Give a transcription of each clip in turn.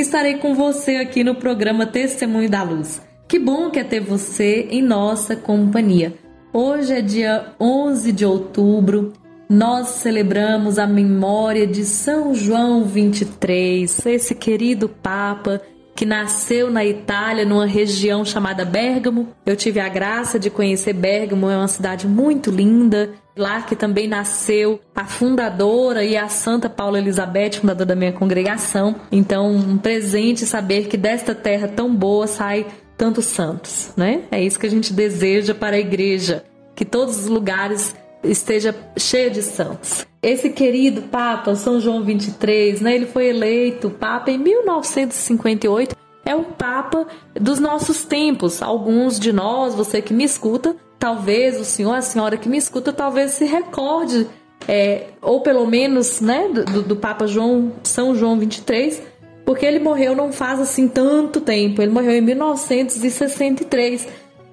estarei com você aqui no programa Testemunho da Luz. Que bom que é ter você em nossa companhia. Hoje é dia 11 de outubro, nós celebramos a memória de São João 23, esse querido Papa que nasceu na Itália, numa região chamada Bergamo. Eu tive a graça de conhecer Bergamo, é uma cidade muito linda. Lá que também nasceu a fundadora e a Santa Paula Elizabeth, fundadora da minha congregação. Então, um presente saber que desta terra tão boa sai tantos santos, né? É isso que a gente deseja para a igreja, que todos os lugares esteja cheio de santos. Esse querido Papa São João 23, né? Ele foi eleito Papa em 1958. É um Papa dos nossos tempos. Alguns de nós, você que me escuta, talvez o senhor, a senhora que me escuta, talvez se recorde, é, ou pelo menos, né, do, do Papa João São João 23, porque ele morreu não faz assim tanto tempo. Ele morreu em 1963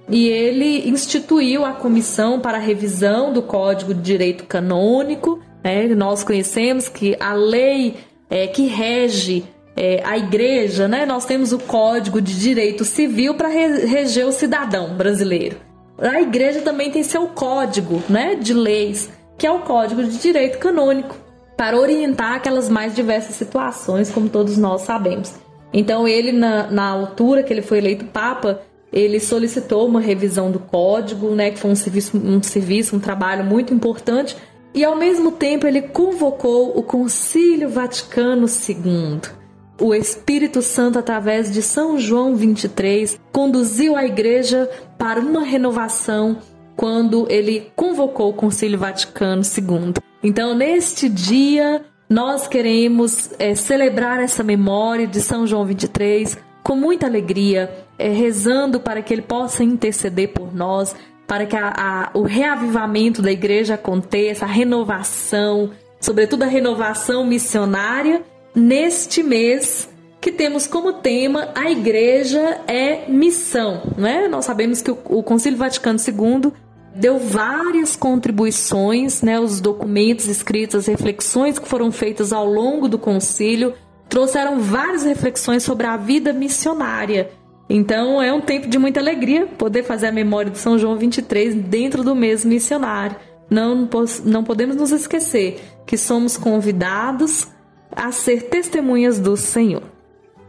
e ele instituiu a comissão para a revisão do Código de Direito Canônico. Né? Nós conhecemos que a lei é, que rege é, a igreja, né? nós temos o Código de Direito Civil para re reger o cidadão brasileiro. A igreja também tem seu código né, de leis, que é o Código de Direito Canônico, para orientar aquelas mais diversas situações, como todos nós sabemos. Então, ele, na, na altura que ele foi eleito Papa, ele solicitou uma revisão do código, né, que foi um serviço, um serviço, um trabalho muito importante, e ao mesmo tempo ele convocou o Concílio Vaticano II. O Espírito Santo, através de São João 23, conduziu a igreja para uma renovação quando ele convocou o Concílio Vaticano II. Então, neste dia, nós queremos é, celebrar essa memória de São João 23 com muita alegria, é, rezando para que ele possa interceder por nós, para que a, a, o reavivamento da igreja aconteça, a renovação, sobretudo a renovação missionária, neste mês que temos como tema a igreja é missão, né? Nós sabemos que o, o Concílio Vaticano II deu várias contribuições, né? Os documentos escritos, as reflexões que foram feitas ao longo do concílio trouxeram várias reflexões sobre a vida missionária. Então é um tempo de muita alegria poder fazer a memória de São João 23 dentro do mês missionário. Não, não podemos nos esquecer que somos convidados a ser testemunhas do Senhor.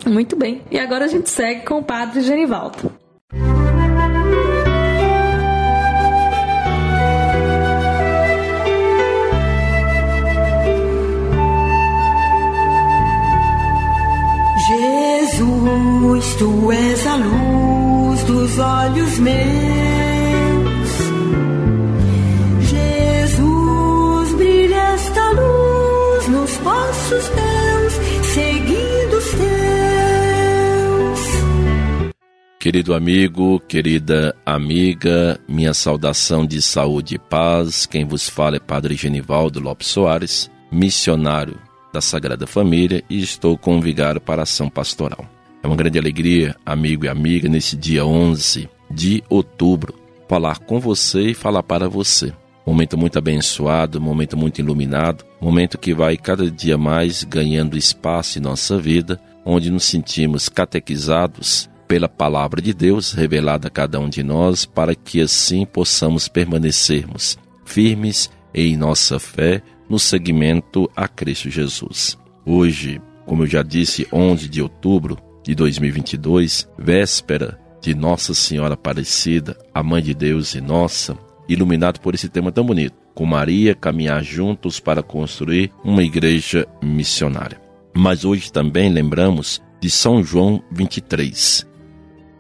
Muito bem, e agora a gente segue com o Padre Genivaldo. Jesus, tu és a luz dos olhos meus. Querido amigo, querida amiga, minha saudação de saúde e paz. Quem vos fala é Padre Genivaldo Lopes Soares, missionário da Sagrada Família e estou com vigário para a ação pastoral. É uma grande alegria, amigo e amiga, nesse dia 11 de outubro, falar com você e falar para você. Momento muito abençoado, momento muito iluminado, momento que vai cada dia mais ganhando espaço em nossa vida, onde nos sentimos catequizados pela palavra de Deus revelada a cada um de nós, para que assim possamos permanecermos firmes em nossa fé no seguimento a Cristo Jesus. Hoje, como eu já disse, 11 de outubro de 2022, véspera de Nossa Senhora Aparecida, a Mãe de Deus e nossa, iluminado por esse tema tão bonito, com Maria caminhar juntos para construir uma igreja missionária. Mas hoje também lembramos de São João 23.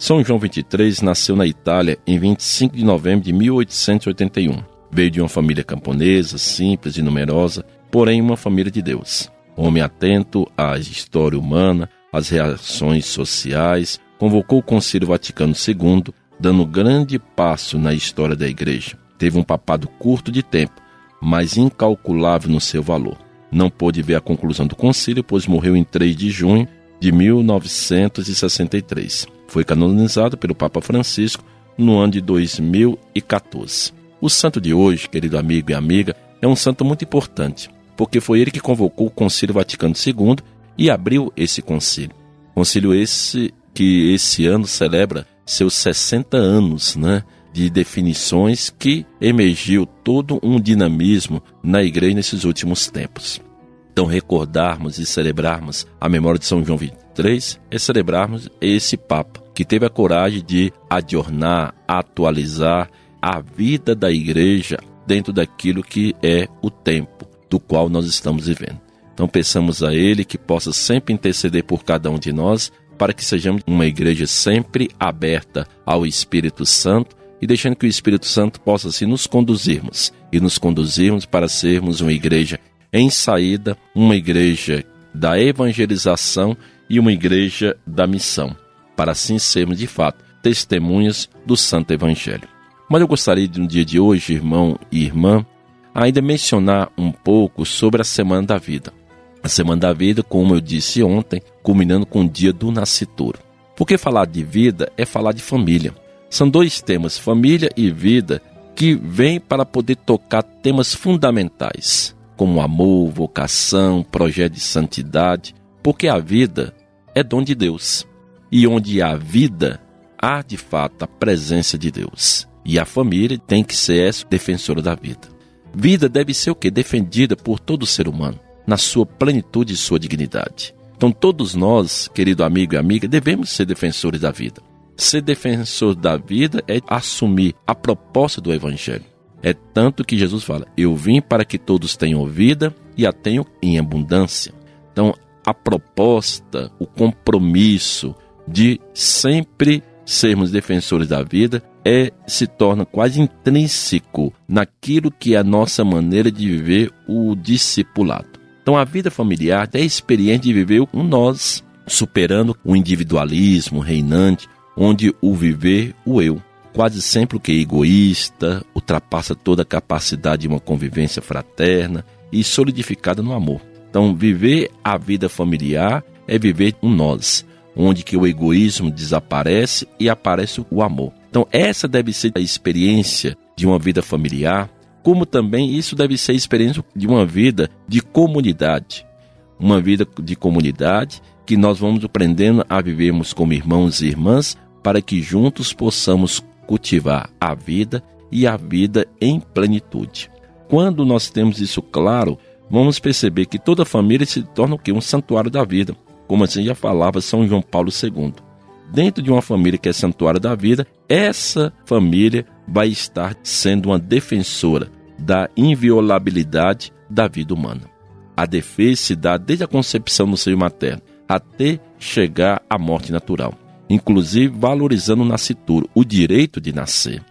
São João 23 nasceu na Itália em 25 de novembro de 1881. Veio de uma família camponesa, simples e numerosa, porém uma família de Deus. Homem atento à história humana, às reações sociais, convocou o Concílio Vaticano II, dando grande passo na história da Igreja. Teve um papado curto de tempo, mas incalculável no seu valor. Não pôde ver a conclusão do concílio, pois morreu em 3 de junho de 1963. Foi canonizado pelo Papa Francisco no ano de 2014. O santo de hoje, querido amigo e amiga, é um santo muito importante, porque foi ele que convocou o Concílio Vaticano II e abriu esse concílio. Concílio esse que esse ano celebra seus 60 anos, né? De definições que emergiu todo um dinamismo na igreja nesses últimos tempos. Então, recordarmos e celebrarmos a memória de São João 23 é celebrarmos esse Papa que teve a coragem de adornar, atualizar a vida da igreja dentro daquilo que é o tempo do qual nós estamos vivendo. Então peçamos a Ele que possa sempre interceder por cada um de nós, para que sejamos uma igreja sempre aberta ao Espírito Santo e deixando que o Espírito Santo possa assim nos conduzirmos e nos conduzirmos para sermos uma igreja em saída, uma igreja da evangelização e uma igreja da missão, para assim sermos de fato testemunhas do Santo Evangelho. Mas eu gostaria no dia de hoje, irmão e irmã, ainda mencionar um pouco sobre a Semana da Vida. A Semana da Vida, como eu disse ontem, culminando com o dia do nascituro. Porque falar de vida é falar de família. São dois temas, família e vida, que vêm para poder tocar temas fundamentais, como amor, vocação, projeto de santidade, porque a vida é dom de Deus. E onde há vida, há de fato a presença de Deus. E a família tem que ser essa defensora da vida. Vida deve ser o que? Defendida por todo ser humano, na sua plenitude e sua dignidade. Então, todos nós, querido amigo e amiga, devemos ser defensores da vida. Ser defensor da vida é assumir a proposta do Evangelho. É tanto que Jesus fala: Eu vim para que todos tenham vida e a tenham em abundância. Então, a proposta, o compromisso de sempre sermos defensores da vida é se torna quase intrínseco naquilo que é a nossa maneira de viver o discipulado. Então a vida familiar é a experiência de viver com nós, superando o individualismo reinante, onde o viver o eu, quase sempre o que é egoísta, ultrapassa toda a capacidade de uma convivência fraterna e solidificada no amor. Então viver a vida familiar é viver um nós, onde que o egoísmo desaparece e aparece o amor. Então, essa deve ser a experiência de uma vida familiar, como também isso deve ser a experiência de uma vida de comunidade. Uma vida de comunidade que nós vamos aprendendo a vivermos como irmãos e irmãs para que juntos possamos cultivar a vida e a vida em plenitude. Quando nós temos isso claro, vamos perceber que toda família se torna o quê? Um santuário da vida, como assim já falava São João Paulo II dentro de uma família que é santuário da vida, essa família vai estar sendo uma defensora da inviolabilidade da vida humana. A defesa se dá desde a concepção no seio materno até chegar à morte natural, inclusive valorizando o nascituro, o direito de nascer,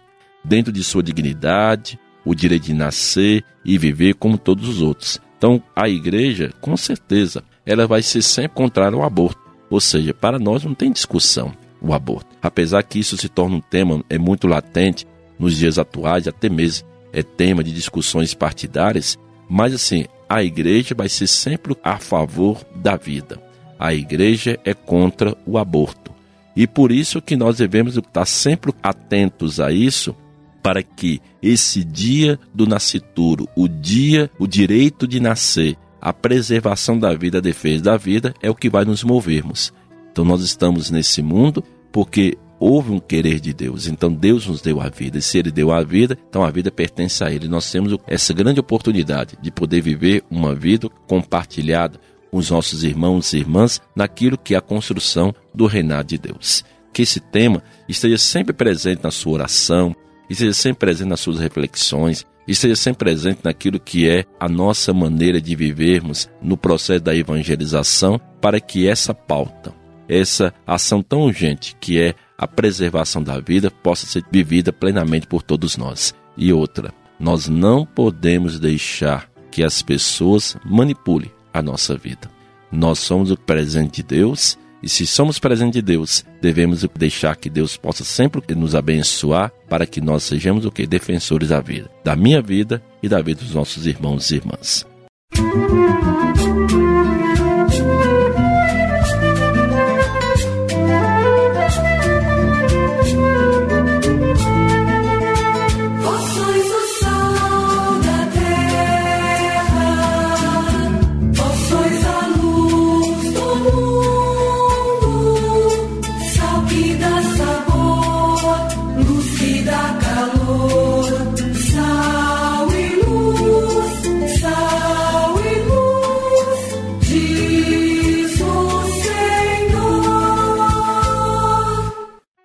dentro de sua dignidade, o direito de nascer e viver como todos os outros. Então, a igreja, com certeza, ela vai ser sempre contrária ao aborto ou seja, para nós não tem discussão o aborto. Apesar que isso se torna um tema é muito latente nos dias atuais, até mesmo é tema de discussões partidárias, Mas assim, a igreja vai ser sempre a favor da vida. A igreja é contra o aborto. E por isso que nós devemos estar sempre atentos a isso, para que esse dia do nascituro, o dia, o direito de nascer, a preservação da vida, a defesa da vida, é o que vai nos movermos. Então nós estamos nesse mundo porque houve um querer de Deus. Então Deus nos deu a vida. E se Ele deu a vida, então a vida pertence a Ele. Nós temos essa grande oportunidade de poder viver uma vida compartilhada com os nossos irmãos e irmãs naquilo que é a construção do reinado de Deus. Que esse tema esteja sempre presente na sua oração, esteja sempre presente nas suas reflexões, esteja sempre presente naquilo que é a nossa maneira de vivermos no processo da evangelização, para que essa pauta, essa ação tão urgente que é a preservação da vida possa ser vivida plenamente por todos nós. E outra, nós não podemos deixar que as pessoas manipulem a nossa vida. Nós somos o presente de Deus e se somos presente de Deus, devemos deixar que Deus possa sempre nos abençoar para que nós sejamos o que defensores da vida, da minha vida e da vida dos nossos irmãos e irmãs. Música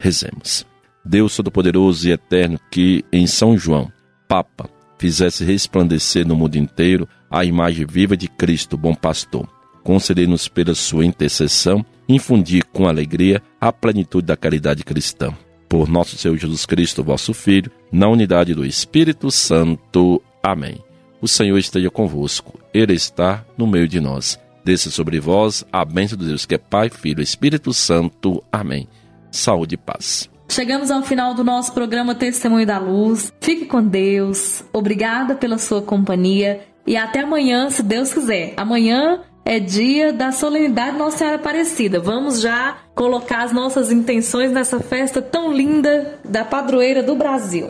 Rezemos. Deus Todo-Poderoso e Eterno, que em São João, Papa, fizesse resplandecer no mundo inteiro a imagem viva de Cristo, bom pastor. Concedei-nos pela sua intercessão, infundir com alegria a plenitude da caridade cristã. Por nosso Senhor Jesus Cristo, vosso Filho, na unidade do Espírito Santo. Amém. O Senhor esteja convosco, Ele está no meio de nós. Desça sobre vós a bênção de Deus que é Pai, Filho e Espírito Santo. Amém saúde e paz. Chegamos ao final do nosso programa Testemunho da Luz. Fique com Deus. Obrigada pela sua companhia e até amanhã, se Deus quiser. Amanhã é dia da solenidade Nossa Senhora Aparecida. Vamos já colocar as nossas intenções nessa festa tão linda da padroeira do Brasil.